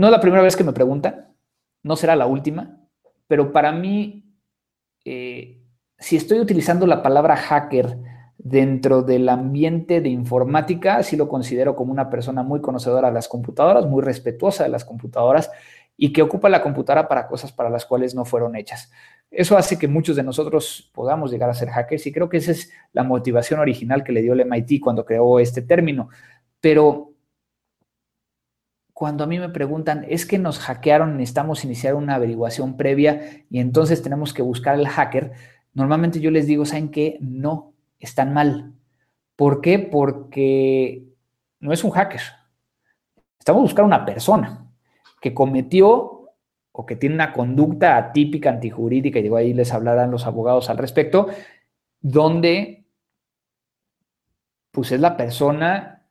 no es la primera vez que me preguntan, no será la última, pero para mí, eh, si estoy utilizando la palabra hacker dentro del ambiente de informática, sí lo considero como una persona muy conocedora de las computadoras, muy respetuosa de las computadoras y que ocupa la computadora para cosas para las cuales no fueron hechas. Eso hace que muchos de nosotros podamos llegar a ser hackers y creo que esa es la motivación original que le dio el MIT cuando creó este término. Pero cuando a mí me preguntan, es que nos hackearon, necesitamos iniciar una averiguación previa y entonces tenemos que buscar al hacker, normalmente yo les digo, ¿saben qué? No, están mal. ¿Por qué? Porque no es un hacker. Estamos buscando una persona que cometió o que tiene una conducta atípica, antijurídica, y digo, ahí les hablarán los abogados al respecto, donde pues es la persona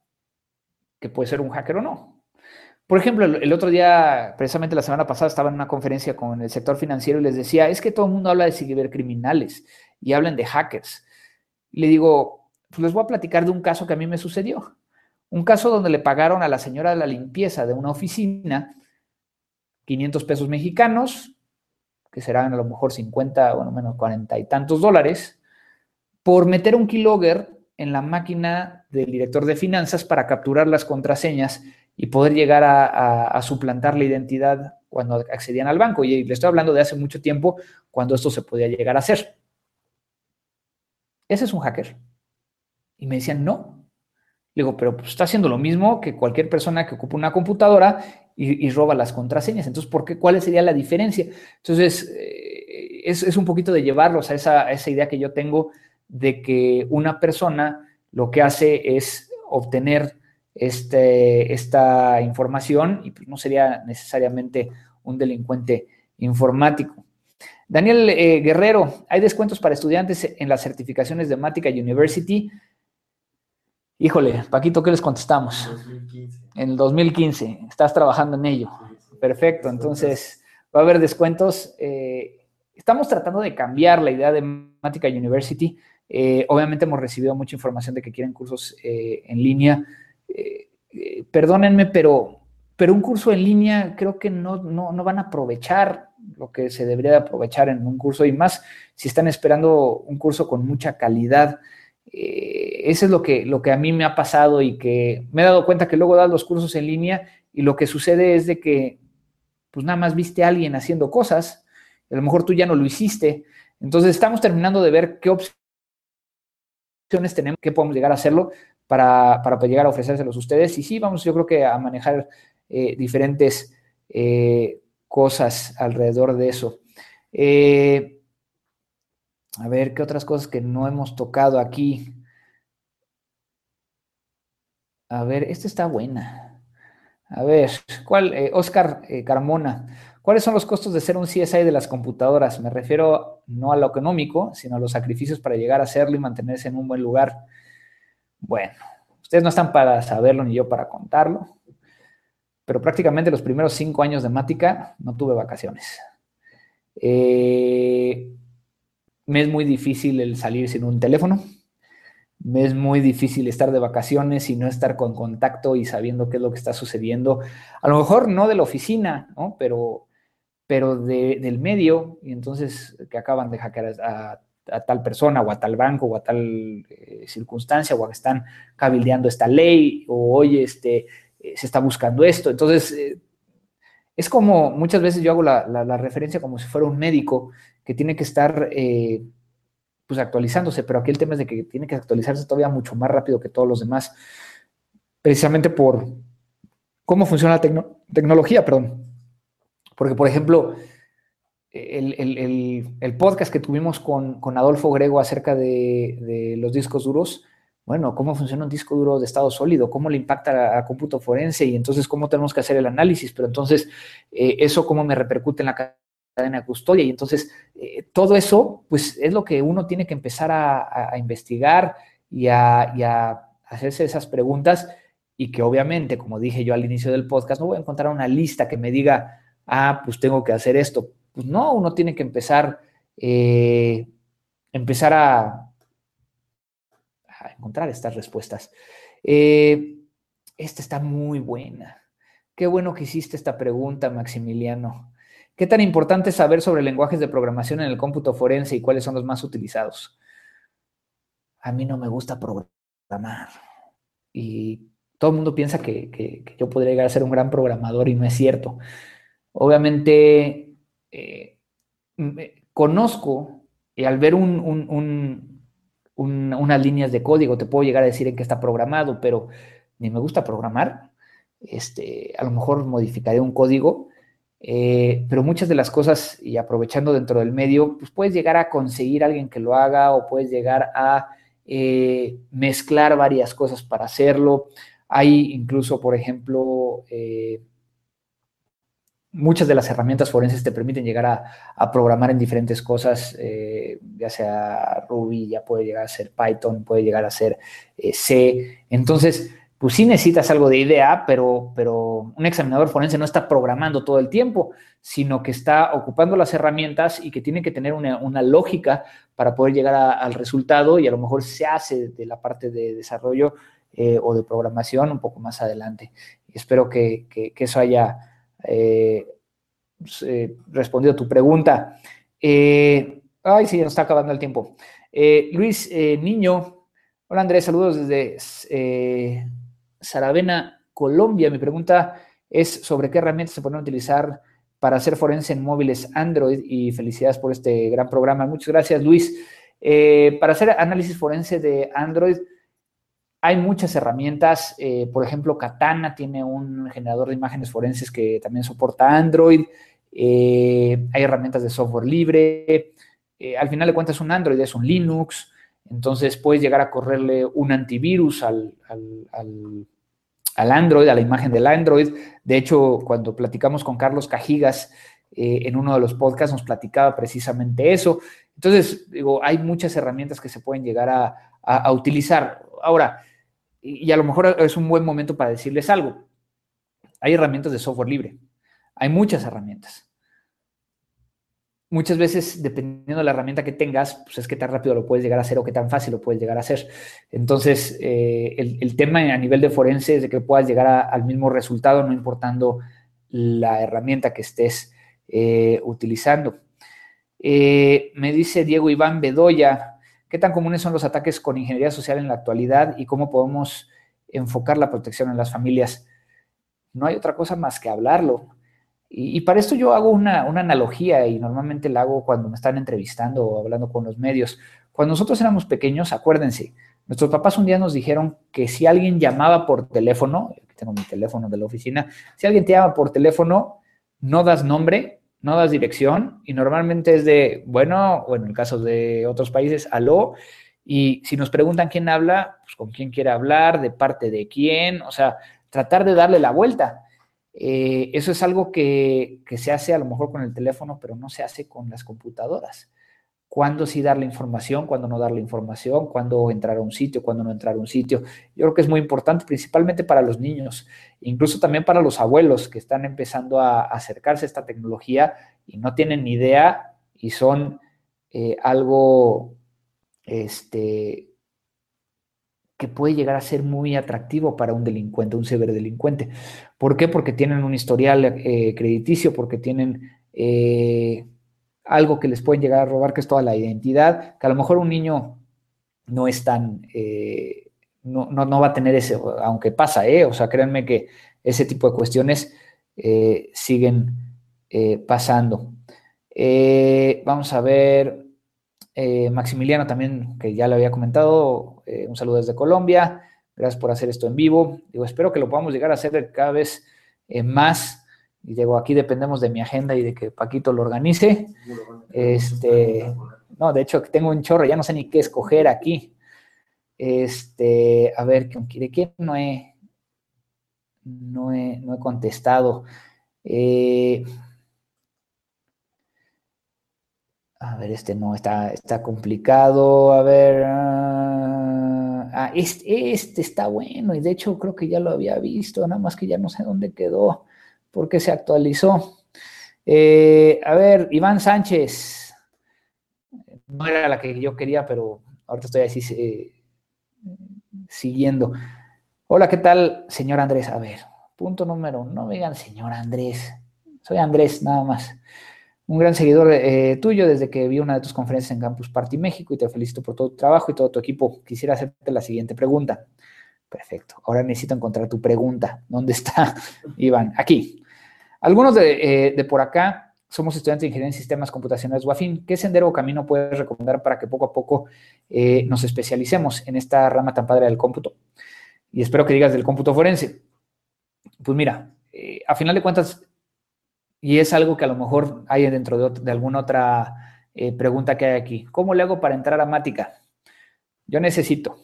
que puede ser un hacker o no. Por ejemplo, el, otro día, precisamente la semana pasada, estaba en una conferencia con el sector financiero y les decía, es que todo el mundo habla de cibercriminales y hablan de hackers. Le digo, pues les voy a platicar de un caso que a mí me sucedió. Un caso donde le pagaron a la señora de la limpieza de una oficina 500 pesos mexicanos, que serán a lo mejor 50, bueno, menos 40 y tantos dólares, por meter un keylogger en la máquina del director de finanzas para capturar las contraseñas y poder llegar a, suplantar la identidad cuando accedían al banco. Y le estoy hablando de hace mucho tiempo cuando esto se podía llegar a hacer. Ese es un hacker. Y me decían, no. Le digo, pero pues, está haciendo lo mismo que cualquier persona que ocupa una computadora y, roba las contraseñas. Entonces, ¿por qué? ¿Cuál sería la diferencia? Entonces, eh, es, un poquito de llevarlos a esa idea que yo tengo de que una persona lo que hace es obtener este, esta información y pues, no sería necesariamente un delincuente informático. Daniel eh, Guerrero, ¿hay descuentos para estudiantes en las certificaciones de Matica University? Híjole, Paquito, ¿qué les contestamos? 2015. En el 2015, estás trabajando en ello. Perfecto, entonces va a haber descuentos. Eh, estamos tratando de cambiar la idea de Matica University. Eh, obviamente hemos recibido mucha información de que quieren cursos en línea. Perdónenme, pero, pero un curso en línea creo que no, no, no van a aprovechar lo que se debería de aprovechar en un curso y más si están esperando un curso con mucha calidad. Eh, eso es lo que, lo que a mí me ha pasado y que me he dado cuenta que luego das los cursos en línea y lo que sucede es de que pues nada más viste a alguien haciendo cosas, a lo mejor tú ya no lo hiciste. Entonces estamos terminando de ver qué opciones tenemos, qué podemos llegar a hacerlo para, para llegar a ofrecérselos a ustedes. Y sí, vamos yo creo que a manejar eh, diferentes eh, cosas alrededor de eso. Eh, a ver, ¿qué otras cosas que no hemos tocado aquí? A ver, esta está buena. A ver, ¿cuál? Eh, Oscar eh, Carmona. ¿Cuáles son los costos de ser un CSI de las computadoras? Me refiero no a lo económico, sino a los sacrificios para llegar a hacerlo y mantenerse en un buen lugar. Bueno, ustedes no están para saberlo ni yo para contarlo pero prácticamente los primeros cinco años de Mática no tuve vacaciones. Eh, me es muy difícil el salir sin un teléfono. Me es muy difícil estar de vacaciones y no estar con contacto y sabiendo qué es lo que está sucediendo. A lo mejor no de la oficina, ¿no? pero, pero del medio, y entonces que acaban de hackear a, tal persona o a tal banco o a tal eh, circunstancia o que están cabildeando esta ley o oye, este, eh, se está buscando esto. Entonces, eh, es como muchas veces yo hago la, referencia como si fuera un médico que tiene que estar pues actualizándose, pero aquí el tema es de que tiene que actualizarse todavía mucho más rápido que todos los demás, precisamente por cómo funciona la tecnología, perdón. Porque, por ejemplo, el, podcast que tuvimos con, Adolfo Grego acerca de los discos duros, bueno, cómo funciona un disco duro de estado sólido, cómo le impacta a, cómputo forense y entonces cómo tenemos que hacer el análisis, pero entonces eh, eso cómo me repercute en la cadena de custodia y entonces eh, todo eso pues es lo que uno tiene que empezar a, investigar y a, hacerse esas preguntas y que obviamente, como dije yo al inicio del podcast, no voy a encontrar una lista que me diga, ah, pues tengo que hacer esto. Pues no, uno tiene que empezar, eh, empezar a, encontrar estas respuestas. Eh, esta está muy buena. Qué bueno que hiciste esta pregunta, Maximiliano. ¿Qué tan importante saber sobre lenguajes de programación en el cómputo forense y cuáles son los más utilizados? A mí no me gusta programar. Y todo el mundo piensa que, yo podría llegar a ser un gran programador y no es cierto. Obviamente, eh, conozco y al ver un, unas líneas de código, te puedo llegar a decir en qué está programado, pero ni me gusta programar. Este, a lo mejor modificaré un código, eh, pero muchas de las cosas, y aprovechando dentro del medio, pues puedes llegar a conseguir a alguien que lo haga o puedes llegar a eh, mezclar varias cosas para hacerlo. Hay incluso, por ejemplo, eh, muchas de las herramientas forenses te permiten llegar a, programar en diferentes cosas, eh, ya sea Ruby, ya puede llegar a ser Python, puede llegar a ser eh, C. Entonces, pues sí necesitas algo de idea, pero, pero un examinador forense no está programando todo el tiempo, sino que está ocupando las herramientas y que tiene que tener una, lógica para poder llegar al resultado y a lo mejor se hace de la parte de desarrollo eh, o de programación un poco más adelante. espero que, que eso haya eh, eh, respondido tu pregunta. Eh, ay, sí, nos está acabando el tiempo. Luis Niño, hola Andrés, saludos desde Saravena, Colombia. Mi pregunta es sobre qué herramientas se pueden utilizar para hacer forense en móviles Android y felicidades por este gran programa. Muchas gracias, Luis. para hacer análisis forense de Android, hay muchas herramientas, eh, por ejemplo, Katana tiene un generador de imágenes forenses que también soporta Android, eh, hay herramientas de software libre, eh, al final de cuentas un Android es un Linux, entonces puedes llegar a correrle un antivirus al, Android, a la imagen del Android. De hecho, cuando platicamos con Carlos Cajigas en uno de los podcasts, nos platicaba precisamente eso. Entonces, digo, hay muchas herramientas que se pueden llegar a utilizar. Ahora, y a lo mejor es un buen momento para decirles algo. Hay herramientas de software libre. Hay muchas herramientas. Muchas veces, dependiendo de la herramienta que tengas, pues es que tan rápido lo puedes llegar a hacer o qué tan fácil lo puedes llegar a hacer. Entonces, eh, el, tema a nivel de forense es de que puedas llegar al mismo resultado, no importando la herramienta que estés eh, utilizando. Eh, me dice Diego Iván Bedoya, ¿Qué tan comunes son los ataques con ingeniería social en la actualidad y cómo podemos enfocar la protección en las familias? No hay otra cosa más que hablarlo. Y, para esto yo hago una, analogía y normalmente la hago cuando me están entrevistando o hablando con los medios. Cuando nosotros éramos pequeños, acuérdense, nuestros papás un día nos dijeron que si alguien llamaba por teléfono, aquí tengo mi teléfono de la oficina, si alguien te llama por teléfono, no das nombre, no das dirección y normalmente es de, bueno, o en el caso de otros países, aló, y si nos preguntan quién habla, pues con quién quiere hablar, de parte de quién, o sea, tratar de darle la vuelta. Eh, eso es algo que, que, se hace a lo mejor con el teléfono, pero no se hace con las computadoras cuándo sí dar la información, cuándo no dar la información, cuándo entrar a un sitio, cuándo no entrar a un sitio. Yo creo que es muy importante, principalmente para los niños, incluso también para los abuelos que están empezando a acercarse a esta tecnología y no tienen ni idea y son eh, algo este, que puede llegar a ser muy atractivo para un delincuente, un ciberdelincuente. ¿Por qué? Porque tienen un historial eh, crediticio, porque tienen... Eh, algo que les pueden llegar a robar, que es toda la identidad, que a lo mejor un niño no es tan, eh, no, va a tener ese, aunque pasa, ¿eh? O sea, créanme que ese tipo de cuestiones eh, siguen eh, pasando. vamos a ver, Maximiliano también, que ya lo había comentado, un saludo desde Colombia, gracias por hacer esto en vivo. Digo, espero que lo podamos llegar a hacer cada vez más y digo, aquí dependemos de mi agenda y de que Paquito lo organice. Este, no, de hecho, tengo un chorro, ya no sé ni qué escoger aquí. Este, a ver, ¿de quién no he, no he, no he contestado? Eh, a ver, este no, está, está complicado. A ver. Ah, ah este, este, está bueno y de hecho creo que ya lo había visto, nada más que ya no sé dónde quedó porque se actualizó. Eh, a ver, Iván Sánchez. No era la que yo quería, pero ahorita estoy así eh, siguiendo. Hola, ¿qué tal, señor Andrés? A ver, punto número uno. No me digan señor Andrés. Soy Andrés, nada más. Un gran seguidor eh, tuyo desde que vi una de tus conferencias en Campus Party México y te felicito por todo tu trabajo y todo tu equipo. Quisiera hacerte la siguiente pregunta. Perfecto. Ahora necesito encontrar tu pregunta. ¿Dónde está, Iván? Aquí. Algunos de, eh, por acá somos estudiantes de Ingeniería en Sistemas Computacionales WAFIN. ¿Qué sendero o camino puedes recomendar para que poco a poco eh, nos especialicemos en esta rama tan padre del cómputo? Y espero que digas del cómputo forense. Pues mira, eh, a final de cuentas, y es algo que a lo mejor hay dentro de, de alguna otra pregunta que hay aquí. ¿Cómo le hago para entrar a Mática? Yo necesito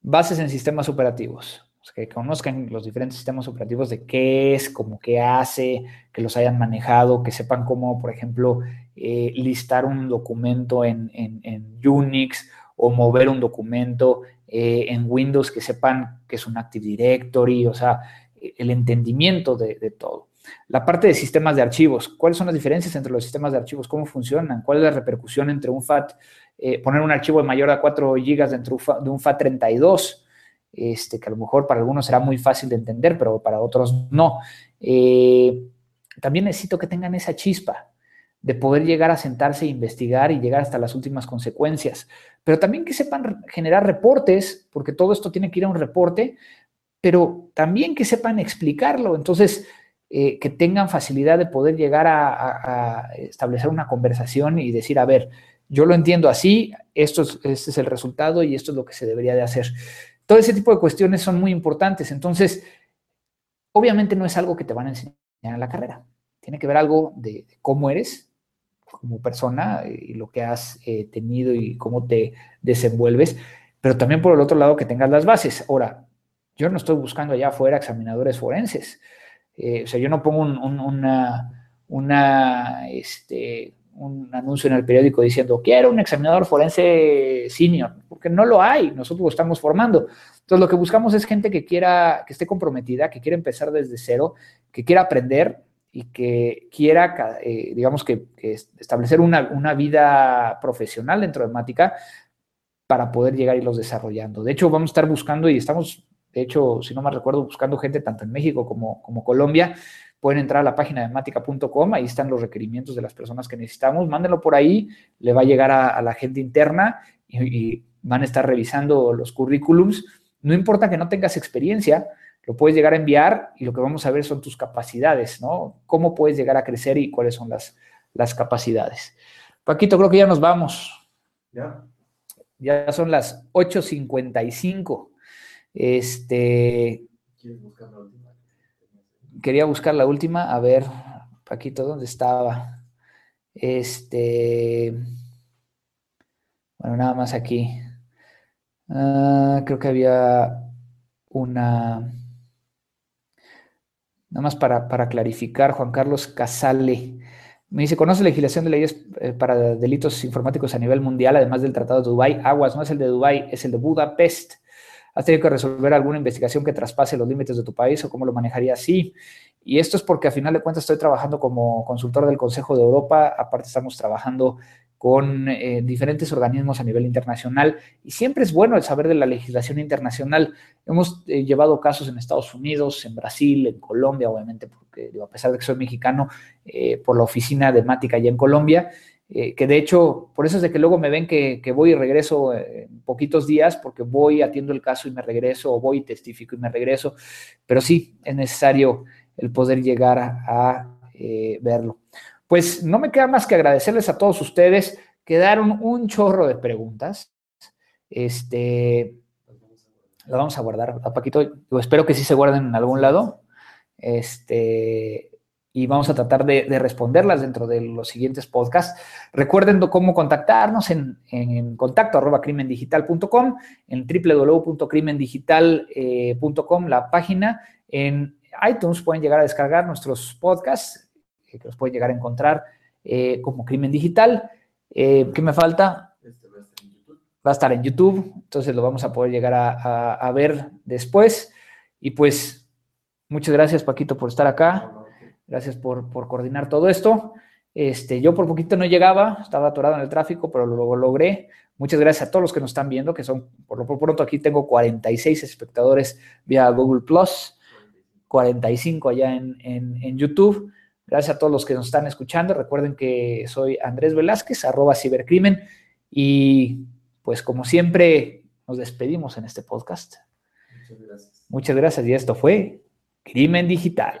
Bases en sistemas operativos. Que conozcan los diferentes sistemas operativos de qué es, cómo qué hace, que los hayan manejado, que sepan cómo, por ejemplo, eh, listar un documento en, Unix o mover un documento eh, en Windows, que sepan que es un Active Directory, o sea, el entendimiento de, de, todo. La parte de sistemas de archivos, ¿cuáles son las diferencias entre los sistemas de archivos? ¿Cómo funcionan? ¿Cuál es la repercusión entre un FAT eh, poner un archivo de mayor a 4 GB dentro de un FAT32, este, que a lo mejor para algunos será muy fácil de entender, pero para otros no. Eh, también necesito que tengan esa chispa de poder llegar a sentarse e investigar y llegar hasta las últimas consecuencias, pero también que sepan generar reportes, porque todo esto tiene que ir a un reporte, pero también que sepan explicarlo. Entonces, eh, que tengan facilidad de poder llegar a, establecer una conversación y decir, a ver, yo lo entiendo así, esto es, este es el resultado y esto es lo que se debería de hacer. Todo ese tipo de cuestiones son muy importantes. Entonces, obviamente no es algo que te van a enseñar en la carrera. Tiene que ver algo de, cómo eres como persona y lo que has eh, tenido y cómo te desenvuelves, pero también por el otro lado que tengas las bases. Ahora, yo no estoy buscando allá afuera examinadores forenses. Eh, o sea, yo no pongo una, una, este, un anuncio en el periódico diciendo, quiero un examinador forense senior, porque no lo hay, nosotros lo estamos formando. Entonces, lo que buscamos es gente que quiera, que esté comprometida, que quiera empezar desde cero, que quiera aprender y que quiera, eh, digamos, que, establecer una, una, vida profesional dentro de Mática para poder llegar y los desarrollando. De hecho, vamos a estar buscando y estamos, de hecho, si no me recuerdo, buscando gente tanto en México como, como Colombia pueden entrar a la página de matica.com, ahí están los requerimientos de las personas que necesitamos, mándenlo por ahí, le va a llegar a, la gente interna y, van a estar revisando los currículums. No importa que no tengas experiencia, lo puedes llegar a enviar y lo que vamos a ver son tus capacidades, ¿no? Cómo puedes llegar a crecer y cuáles son las, las capacidades. Paquito, creo que ya nos vamos. Ya. Ya son las 8.55. Este. ¿Quieres buscar la última? Quería buscar la última, a ver, Paquito, ¿dónde estaba? Este, bueno, nada más aquí. Ah, creo que había una, nada más para, para, clarificar, Juan Carlos Casale. Me dice, ¿conoce legislación de leyes eh, para delitos informáticos a nivel mundial, además del Tratado de Dubái? Aguas, no es el de Dubái, es el de Budapest. ¿Has tenido que resolver alguna investigación que traspase los límites de tu país o cómo lo manejaría así? Y esto es porque a final de cuentas estoy trabajando como consultor del Consejo de Europa, aparte estamos trabajando con eh, diferentes organismos a nivel internacional y siempre es bueno el saber de la legislación internacional. Hemos eh, llevado casos en Estados Unidos, en Brasil, en Colombia, obviamente, porque a pesar de que soy mexicano, eh, por la oficina de Mática allá en Colombia, eh, que de hecho, por eso es de que luego me ven que, voy y regreso en poquitos días, porque voy, atiendo el caso y me regreso, o voy y testifico y me regreso, pero sí, es necesario el poder llegar a, eh, verlo. Pues no me queda más que agradecerles a todos ustedes, quedaron un chorro de preguntas, este, vamos a guardar, a Paquito, espero que sí se guarden en algún lado, este, y vamos a tratar de, responderlas dentro de los siguientes podcasts. Recuerden cómo contactarnos en, contacto arroba crimendigital.com, en www.crimendigital.com, la página. En iTunes pueden llegar a descargar nuestros podcasts, eh, que los pueden llegar a encontrar eh, como Crimen Digital. Eh, ¿Qué me falta? Este va a estar en YouTube, entonces lo vamos a poder llegar a, a ver después. Y pues, muchas gracias Paquito por estar acá. Gracias por, coordinar todo esto. Este, yo por poquito no llegaba, estaba atorado en el tráfico, pero lo logré. Muchas gracias a todos los que nos están viendo, que son, por lo pronto aquí tengo 46 espectadores vía Google Plus, 45 allá en, en, YouTube. Gracias a todos los que nos están escuchando. Recuerden que soy Andrés Velázquez, arroba cibercrimen. Y pues como siempre, nos despedimos en este podcast. Muchas gracias. Muchas gracias. Y esto fue Crimen Digital.